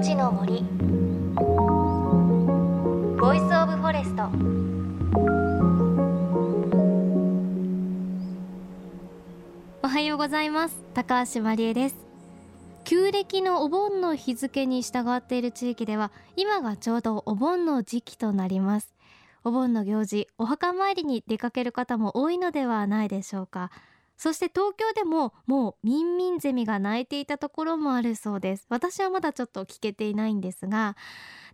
命の森。 Voice of Forest。おはようございます。高橋真理恵です。旧暦のお盆の日付に従っている地域では今がちょうどお盆の時期となります。お盆の行事お墓参りに出かける方も多いのではないでしょうか。そして東京でももうミンミンゼミが鳴いていたところもあるそうです。私はまだちょっと聞けていないんですが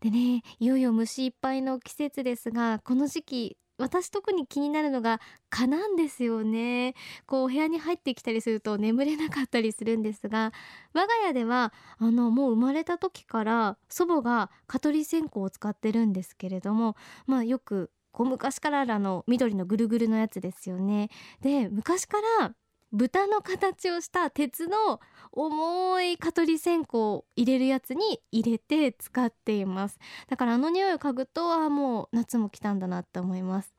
でねいよいよ虫いっぱいの季節ですがこの時期私特に気になるのが蚊なんですよね。こうお部屋に入ってきたりすると眠れなかったりするんですが我が家ではあのもう生まれた時から祖母が蚊取り線香を使ってるんですけれどもまあよくこう昔からあの緑のぐるぐるのやつですよね。で昔から豚の形をした鉄の重い蚊取り線香を入れるやつに入れて使っています。だからあの匂いを嗅ぐとはもう夏も来たんだなって思います。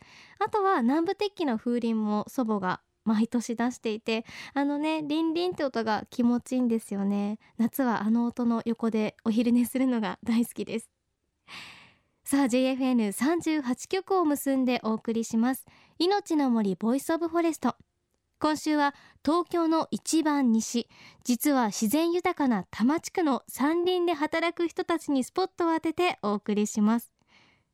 あとは南部鉄器の風鈴も祖母が毎年出していてあのねリンリンって音が気持ちいいんですよね。夏はあの音の横でお昼寝するのが大好きです。さあ JFN38 曲を結んでお送りします。命の森 Voice of Forest。今週は東京の一番西。実は自然豊かな多摩地区の山林で働く人たちにスポットを当ててお送りします。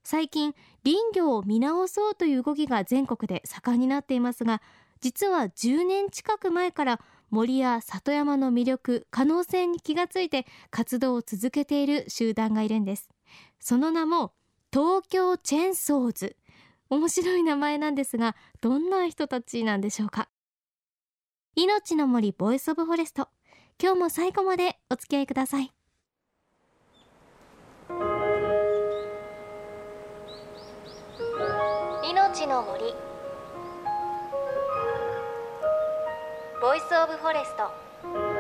最近林業を見直そうという動きが全国で盛んになっていますが実は10年近く前から森や里山の魅力可能性に気がついて活動を続けている集団がいるんです。その名も東京チェンソーズ。面白い名前なんですがどんな人たちなんでしょうか？命の森 Voice of Forest。今日も最後までお付き合いください。命の森。 Voice of Forest。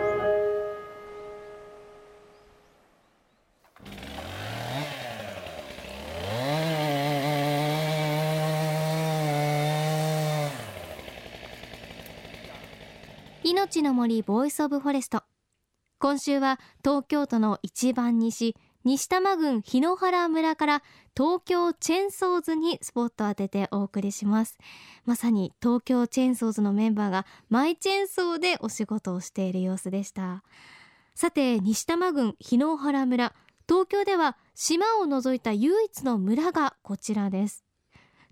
命の森 Voice of Forest。今週は東京都の一番西西多摩郡檜原村から東京チェンソーズにスポットを当ててお送りします。まさに東京チェンソーズのメンバーがマイチェンソーでお仕事をしている様子でした。さて西多摩郡檜原村東京では島を除いた唯一の村がこちらです。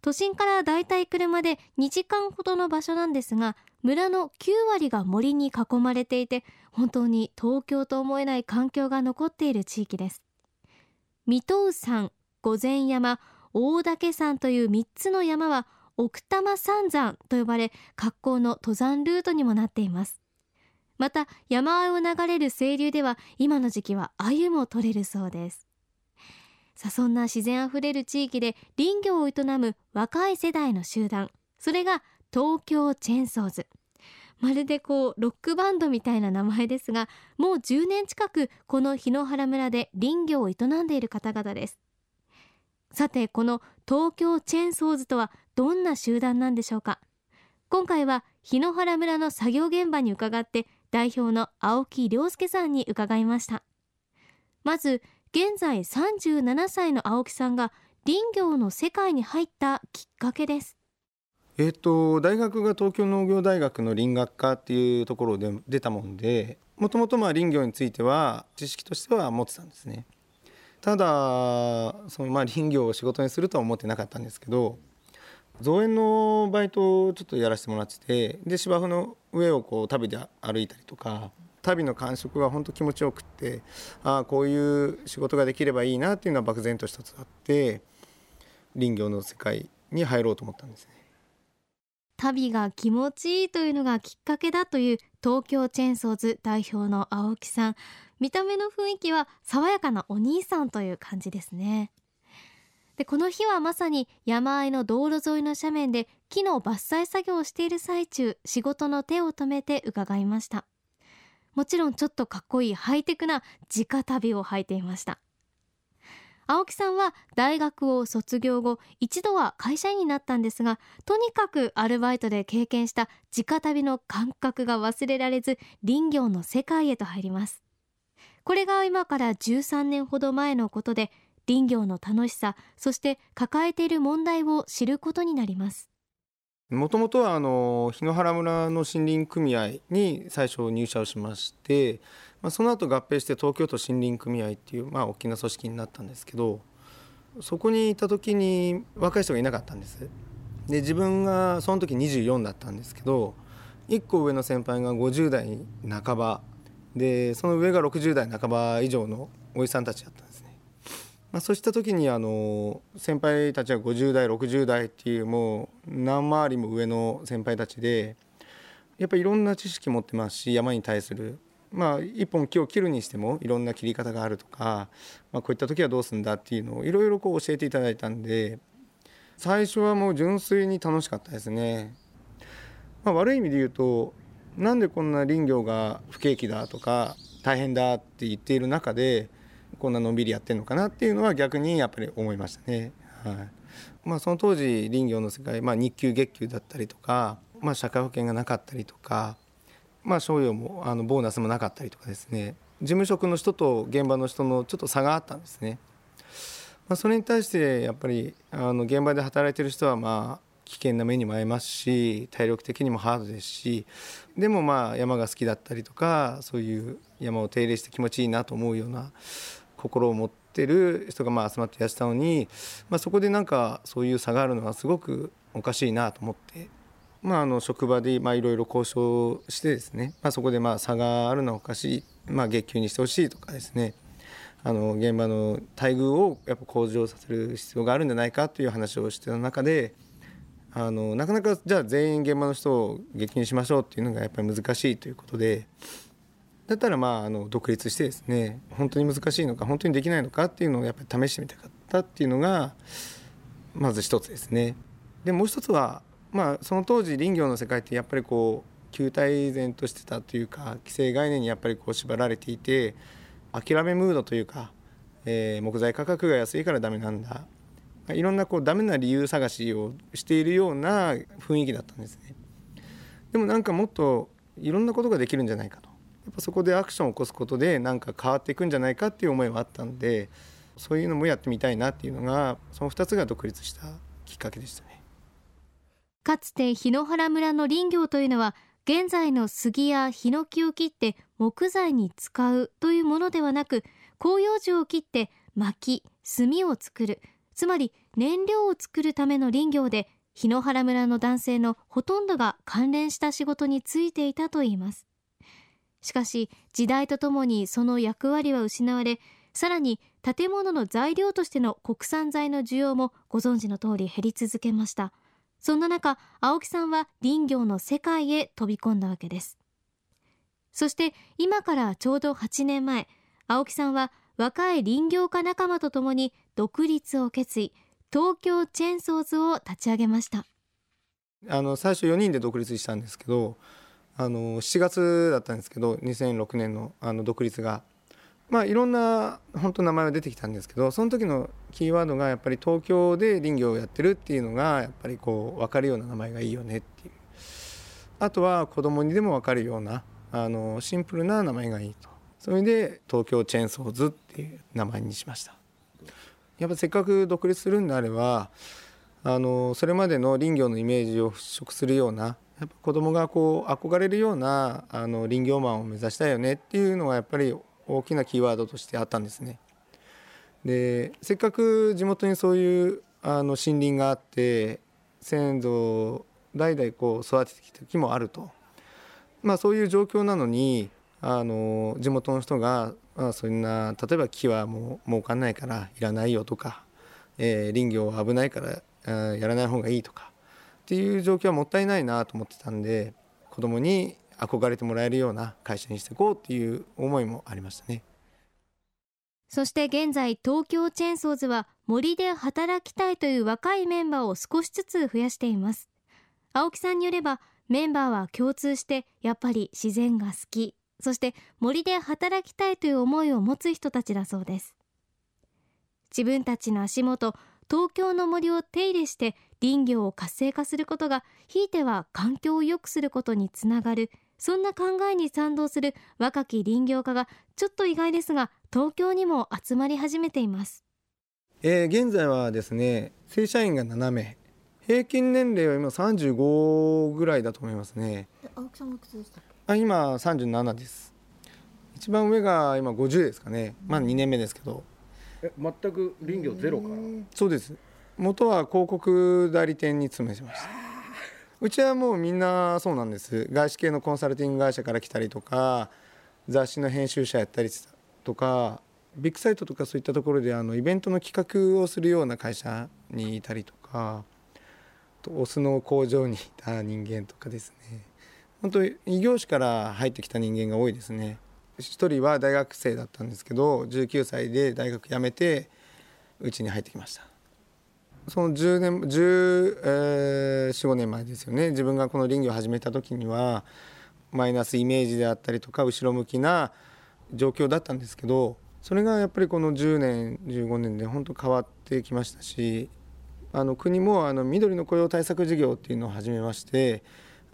都心からだいたい車で2時間ほどの場所なんですが村の9割が森に囲まれていて本当に東京と思えない環境が残っている地域です。水戸山御前山大岳山という3つの山は奥多摩三山と呼ばれ格好の登山ルートにもなっています。また山あいを流れる清流では今の時期は鮎も取れるそうです。さあそんな自然あふれる地域で林業を営む若い世代の集団それが東京チェンソーズ。まるでこうロックバンドみたいな名前ですがもう10年近くこの檜原村で林業を営んでいる方々です。さてこの東京チェンソーズとはどんな集団なんでしょうか。今回は檜原村の作業現場に伺って代表の青木亮介さんに伺いました。まず現在37歳の青木さんが林業の世界に入ったきっかけです。えーと、大学が東京農業大学の林学科っていうところで出たもんでもともと林業については知識としては持ってたんですねただそのまあ林業を仕事にするとは思ってなかったんですけど造園のバイトをちょっとやらせてもらっててで芝生の上をこう旅で歩いたりとか旅の感触が本当気持ちよくってああこういう仕事ができればいいなっていうのは漠然と一つあって林業の世界に入ろうと思ったんですね。旅が気持ちいいというのがきっかけだという東京チェーンソーズ代表の青木さん。見た目の雰囲気は爽やかなお兄さんという感じですね。でこの日はまさに山あいの道路沿いの斜面で木の伐採作業をしている最中仕事の手を止めて伺いました。もちろんちょっとかっこいいハイテクな直旅を履いていました。青木さんは大学を卒業後一度は会社員になったんですがとにかくアルバイトで経験した直旅の感覚が忘れられず林業の世界へと入ります。これが今から13年ほど前のことで林業の楽しさそして抱えている問題を知ることになります。もともとはあの檜原村の森林組合に最初入社をしまして、まあ、その後合併して東京都森林組合っていう、まあ、大きな組織になったんですけどそこにいた時に若い人がいなかったんです。で自分がその時24だったんですけど1個上の先輩が50代半ばでその上が60代半ば以上のおじさんたちだったんですね、まあ、そうした時にあの先輩たちは50代60代っていうもう何回りも上の先輩たちでやっぱりいろんな知識持ってますし山に対するまあ一本木を切るにしてもいろんな切り方があるとか、まあ、こういった時はどうするんだっていうのをいろいろこう教えていただいたんで最初はもう純粋に楽しかったですね。まあ、悪い意味で言うとなんでこんな林業が不景気だとか大変だって言っている中でこんなのんびりやってるのかなっていうのは逆にやっぱり思いましたね。はいまあ、その当時林業の世界、まあ、日給月給だったりとか、まあ、社会保険がなかったりとかまあ、賞与もあのボーナスもなかったりとかですね事務職の人と現場の人のちょっと差があったんですね。まあ、それに対してやっぱりあの現場で働いてる人はまあ危険な目にも遭いますし体力的にもハードですしでもまあ山が好きだったりとかそういう山を手入れして気持ちいいなと思うような心を持ってる人がまあ集まっていらしたのに、まあ、そこでなんかそういう差があるのはすごくおかしいなと思ってまあ、あの職場でいろいろ交渉してですね、まあ、そこでまあ差があるのはおかしい、まあ、月給にしてほしいとかですね。あの現場の待遇をやっぱ向上させる必要があるんじゃないかという話をしてた中であのなかなかじゃあ全員現場の人を月給にしましょうっていうのがやっぱり難しいということでだったらまああの独立してですね。本当に難しいのか本当にできないのかっていうのをやっぱり試してみたかったっていうのがまず一つですね。でもう一つはまあその当時林業の世界ってやっぱりこう旧態依然としてたというか既成概念にやっぱりこう縛られていて諦めムードというか、えー、木材価格が安いからダメなんだいろんなこうダメな理由探しをしているような雰囲気だったんですね。でもなんかもっといろんなことができるんじゃないかとやっぱそこでアクションを起こすことでなんか変わっていくんじゃないかっていう思いはあったんでそういうのもやってみたいなっていうのがその2つが独立したきっかけでしたね。かつて檜原村の林業というのは現在の杉やヒノキを切って木材に使うというものではなく広葉樹を切って薪炭を作る。つまり燃料を作るための林業で檜原村の男性のほとんどが関連した仕事に就いていたといいます。しかし時代とともにその役割は失われさらに建物の材料としての国産材の需要もご存知の通り減り続けました。そんな中青木さんは林業の世界へ飛び込んだわけです。そして今からちょうど8年前青木さんは若い林業家仲間とともに独立を決意東京チェーンソーズを立ち上げました。あの最初4人で独立したんですけどあの7月だったんですけど2006年のあの独立がまあいろんな本当名前は出てきたんですけどその時のキーワードがやっぱり東京で林業をやってるっていうのがやっぱりこう分かるような名前がいいよねっていう。あとは子供にでも分かるようなあのシンプルな名前がいいと。それで東京チェーンソーズっていう名前にしました。やっぱせっかく独立するんであればあのそれまでの林業のイメージを払拭するようなやっぱ子供がこう憧れるようなあの林業マンを目指したいよねっていうのがやっぱり大きなキーワードとしてあったんですね。でせっかく地元にそういうあの森林があって先祖代々こう育ててきた木もあると、まあ、そういう状況なのにあの地元の人が、まあ、そんな例えば木はもう儲かんないからいらないよとか、えー、林業は危ないからやらない方がいいとかっていう状況はもったいないなと思ってたんで子供に憧れてもらえるような会社にしていこうっていう思いもありましたね。そして現在東京チェーンソーズは森で働きたいという若いメンバーを少しずつ増やしています。青木さんによればメンバーは共通してやっぱり自然が好き。そして森で働きたいという思いを持つ人たちだそうです。自分たちの足元東京の森を手入れして林業を活性化することがひいては環境を良くすることにつながるそんな考えに賛同する若き林業家がちょっと意外ですが東京にも集まり始めています。えー、現在はですね正社員が7名平均年齢は今35ぐらいだと思いますね。青木さんいくつでしたあ今37です。一番上が今50ですかね。まあ2年目ですけど。え全く林業ゼロから？そうです。元は広告代理店に勤めてましたうちはもうみんなそうなんです。外資系のコンサルティング会社から来たりとか雑誌の編集者やったりとかビッグサイトとかそういったところであのイベントの企画をするような会社にいたりとかお酢の工場にいた人間とかですね。本当異業種から入ってきた人間が多いですね。一人は大学生だったんですけど19歳で大学辞めてうちに入ってきました。その10年1415年前ですよね。自分がこの林業を始めた時にはマイナスイメージであったりとか後ろ向きな状況だったんですけどそれがやっぱりこの10年15年で本当変わってきましたしあの国もあの緑の雇用対策事業っていうのを始めまして、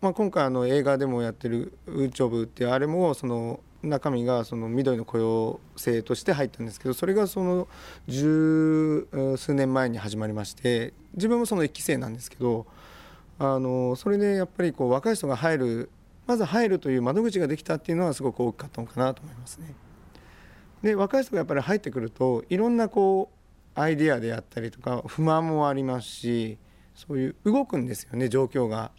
まあ、今回あの映画でもやってる「ウーチョブ」ってあれもその中身がその緑の雇用制として入ったんですけどそれがその十数年前に始まりまして自分もその1期生なんですけどあのそれでやっぱりこう若い人が入るまず入るという窓口ができたっていうのはすごく大きかったのかなと思いますね。で若い人がやっぱり入ってくるといろんなこうアイデアであったりとか不満もありますしそういう動くんですよね状況が。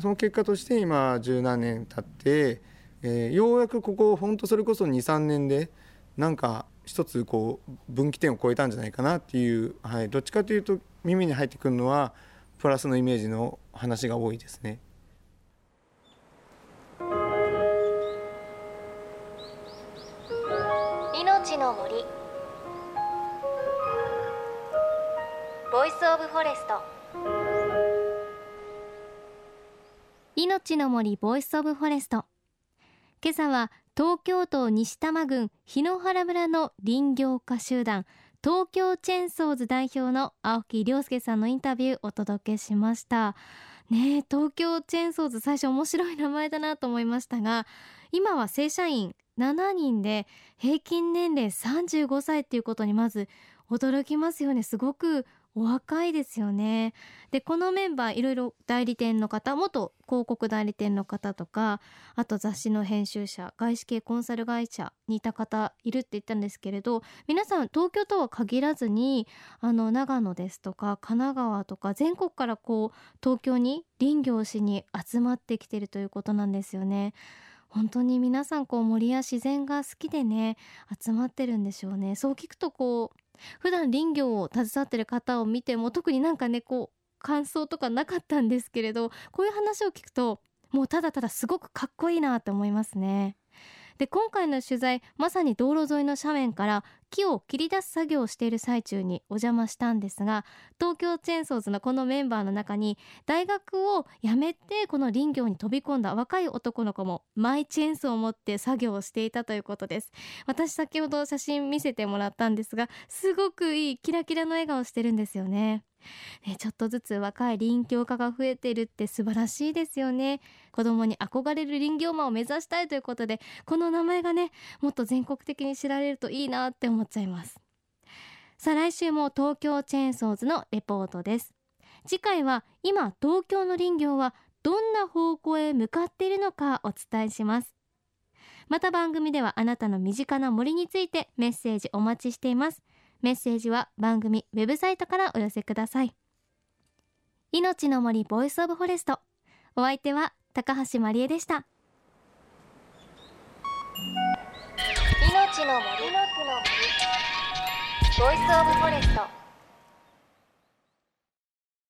その結果として今十何年経ってえー、ようやくここ本当それこそ23年でなんか一つこう分岐点を超えたんじゃないかなっていう、はい、どっちかというと耳に入ってくるのはプラスのイメージの話が多いですね。命の森。Voice of Forest。命の森 Voice of Forest 今朝は東京都西多摩郡檜原村の林業家集団東京チェンソーズ代表の青木亮介さんのインタビューお届けしました。ね東京チェーンソーズ最初面白い名前だなと思いましたが今は正社員7人で平均年齢35歳っていうことにまず驚きますよね。すごくお若いですよねでこのメンバーいろいろ代理店の方元広告代理店の方とかあと雑誌の編集者外資系コンサル会社にいた方いるって言ったんですけれど皆さん東京とは限らずにあの長野ですとか神奈川とか全国からこう東京に林業しに集まってきてるということなんですよね。本当に皆さんこう森や自然が好きでね集まってるんでしょうねそう聞くとこう普段林業を携わってる方を見ても特になんかねこう感想とかなかったんですけれどこういう話を聞くともうただただすごくかっこいいなって思いますね。で今回の取材まさに道路沿いの斜面から木を切り出す作業をしている最中にお邪魔したんですが東京チェーンソーズのこのメンバーの中に大学を辞めてこの林業に飛び込んだ若い男の子もマイチェーンソーを持って作業をしていたということです。私先ほど写真見せてもらったんですがすごくいいキラキラの笑顔してるんですよね。ね、ちょっとずつ若い林業家が増えているって素晴らしいですよね。子供に憧れる林業マンを目指したいということでこの名前がねもっと全国的に知られるといいなって思っちゃいます。さあ来週も東京チェーンソーズのレポートです。次回は今東京の林業はどんな方向へ向かっているのかお伝えします。また番組ではあなたの身近な森についてメッセージお待ちしています。メッセージは番組ウェブサイトからお寄せください。命の森 Voice of Forest。お相手は高橋真理恵でした。命の森。の森。 Voice of Forest。